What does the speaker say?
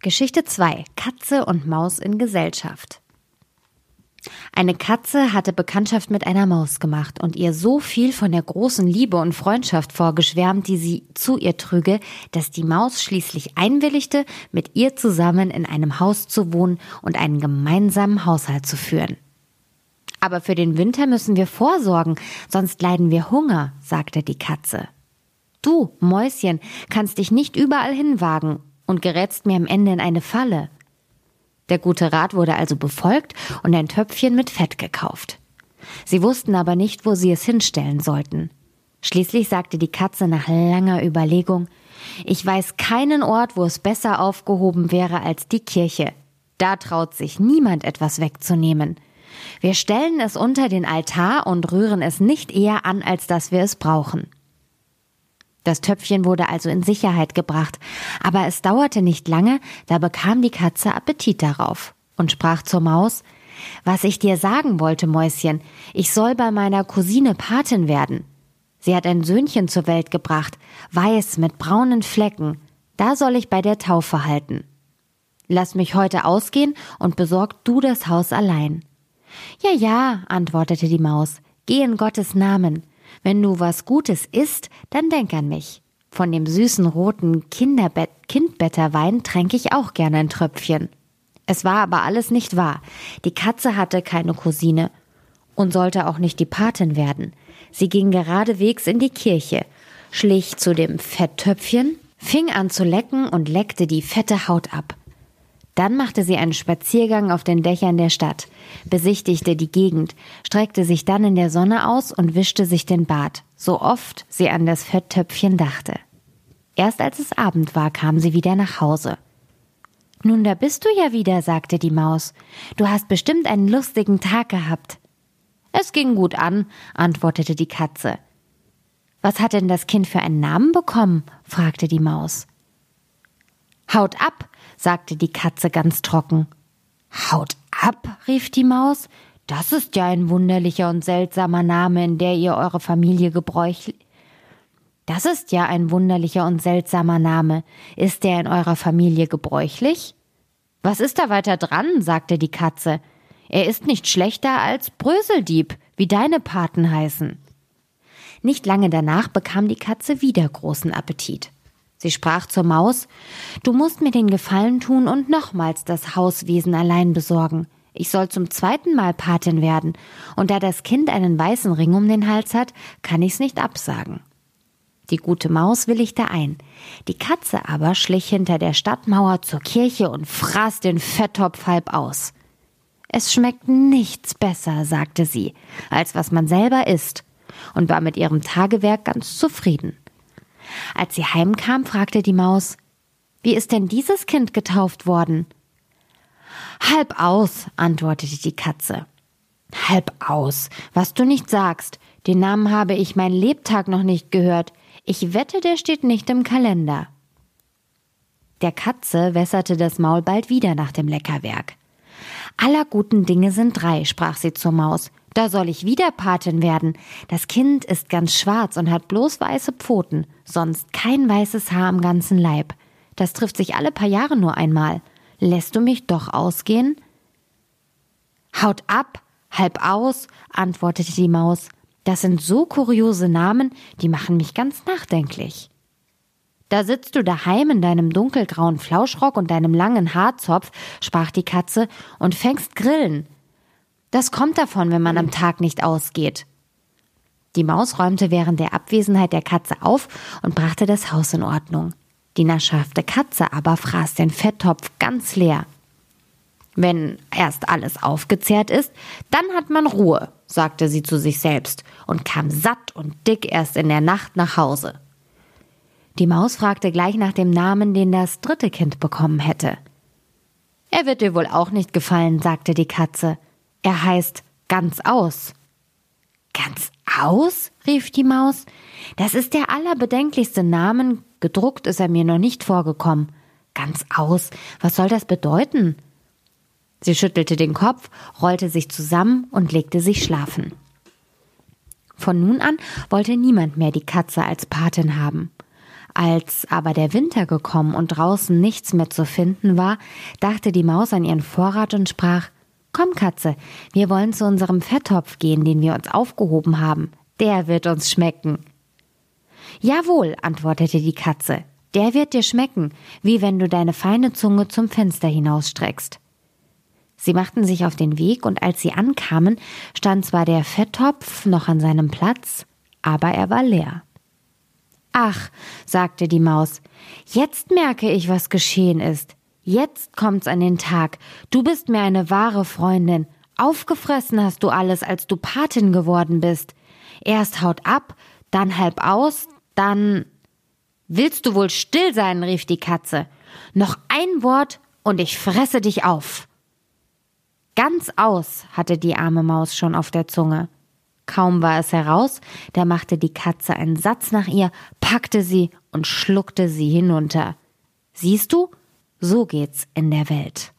Geschichte 2. Katze und Maus in Gesellschaft. Eine Katze hatte Bekanntschaft mit einer Maus gemacht und ihr so viel von der großen Liebe und Freundschaft vorgeschwärmt, die sie zu ihr trüge, dass die Maus schließlich einwilligte, mit ihr zusammen in einem Haus zu wohnen und einen gemeinsamen Haushalt zu führen. Aber für den Winter müssen wir vorsorgen, sonst leiden wir Hunger, sagte die Katze. Du, Mäuschen, kannst dich nicht überall hinwagen und gerätst mir am Ende in eine Falle. Der gute Rat wurde also befolgt und ein Töpfchen mit Fett gekauft. Sie wussten aber nicht, wo sie es hinstellen sollten. Schließlich sagte die Katze nach langer Überlegung, ich weiß keinen Ort, wo es besser aufgehoben wäre als die Kirche. Da traut sich niemand etwas wegzunehmen. Wir stellen es unter den Altar und rühren es nicht eher an, als dass wir es brauchen. Das Töpfchen wurde also in Sicherheit gebracht, aber es dauerte nicht lange, da bekam die Katze Appetit darauf und sprach zur Maus Was ich dir sagen wollte, Mäuschen, ich soll bei meiner Cousine Patin werden. Sie hat ein Söhnchen zur Welt gebracht, weiß mit braunen Flecken, da soll ich bei der Taufe halten. Lass mich heute ausgehen und besorg du das Haus allein. Ja, ja, antwortete die Maus, geh in Gottes Namen. Wenn du was Gutes isst, dann denk an mich. Von dem süßen roten Kinderbett Kindbetterwein tränke ich auch gerne ein Tröpfchen. Es war aber alles nicht wahr. Die Katze hatte keine Cousine und sollte auch nicht die Patin werden. Sie ging geradewegs in die Kirche, schlich zu dem Fetttöpfchen, fing an zu lecken und leckte die fette Haut ab. Dann machte sie einen Spaziergang auf den Dächern der Stadt, besichtigte die Gegend, streckte sich dann in der Sonne aus und wischte sich den Bart, so oft sie an das Fetttöpfchen dachte. Erst als es Abend war, kam sie wieder nach Hause. Nun, da bist du ja wieder, sagte die Maus. Du hast bestimmt einen lustigen Tag gehabt. Es ging gut an, antwortete die Katze. Was hat denn das Kind für einen Namen bekommen? fragte die Maus. Haut ab, sagte die Katze ganz trocken. Haut ab, rief die Maus. Das ist ja ein wunderlicher und seltsamer Name, in der ihr eure Familie gebräuchlich. Das ist ja ein wunderlicher und seltsamer Name. Ist der in eurer Familie gebräuchlich? Was ist da weiter dran? sagte die Katze. Er ist nicht schlechter als Bröseldieb, wie deine Paten heißen. Nicht lange danach bekam die Katze wieder großen Appetit. Sie sprach zur Maus Du musst mir den Gefallen tun und nochmals das Hauswesen allein besorgen. Ich soll zum zweiten Mal Patin werden, und da das Kind einen weißen Ring um den Hals hat, kann ich's nicht absagen. Die gute Maus willigte ein. Die Katze aber schlich hinter der Stadtmauer zur Kirche und fraß den Fetttopf halb aus. Es schmeckt nichts besser, sagte sie, als was man selber isst, und war mit ihrem Tagewerk ganz zufrieden. Als sie heimkam, fragte die Maus, wie ist denn dieses Kind getauft worden? Halb aus, antwortete die Katze. Halb aus, was du nicht sagst. Den Namen habe ich mein Lebtag noch nicht gehört. Ich wette, der steht nicht im Kalender. Der Katze wässerte das Maul bald wieder nach dem Leckerwerk. Aller guten Dinge sind drei, sprach sie zur Maus. Da soll ich wieder Patin werden. Das Kind ist ganz schwarz und hat bloß weiße Pfoten, sonst kein weißes Haar am ganzen Leib. Das trifft sich alle paar Jahre nur einmal. Lässt du mich doch ausgehen? Haut ab, halb aus, antwortete die Maus. Das sind so kuriose Namen, die machen mich ganz nachdenklich. Da sitzt du daheim in deinem dunkelgrauen Flauschrock und deinem langen Haarzopf, sprach die Katze, und fängst Grillen. Das kommt davon, wenn man am Tag nicht ausgeht. Die Maus räumte während der Abwesenheit der Katze auf und brachte das Haus in Ordnung. Die naschhafte Katze aber fraß den Fetttopf ganz leer. Wenn erst alles aufgezehrt ist, dann hat man Ruhe, sagte sie zu sich selbst und kam satt und dick erst in der Nacht nach Hause. Die Maus fragte gleich nach dem Namen, den das dritte Kind bekommen hätte. Er wird dir wohl auch nicht gefallen, sagte die Katze. Er heißt ganz aus. Ganz aus? rief die Maus. Das ist der allerbedenklichste Name. Gedruckt ist er mir noch nicht vorgekommen. Ganz aus. Was soll das bedeuten? Sie schüttelte den Kopf, rollte sich zusammen und legte sich schlafen. Von nun an wollte niemand mehr die Katze als Patin haben. Als aber der Winter gekommen und draußen nichts mehr zu finden war, dachte die Maus an ihren Vorrat und sprach Komm, Katze, wir wollen zu unserem Fetttopf gehen, den wir uns aufgehoben haben. Der wird uns schmecken. Jawohl, antwortete die Katze, der wird dir schmecken, wie wenn du deine feine Zunge zum Fenster hinausstreckst. Sie machten sich auf den Weg, und als sie ankamen, stand zwar der Fetttopf noch an seinem Platz, aber er war leer. Ach, sagte die Maus, jetzt merke ich, was geschehen ist. Jetzt kommt's an den Tag. Du bist mir eine wahre Freundin. Aufgefressen hast du alles, als du Patin geworden bist. Erst haut ab, dann halb aus, dann. Willst du wohl still sein? rief die Katze. Noch ein Wort und ich fresse dich auf. Ganz aus hatte die arme Maus schon auf der Zunge. Kaum war es heraus, da machte die Katze einen Satz nach ihr, packte sie und schluckte sie hinunter. Siehst du, so geht's in der Welt.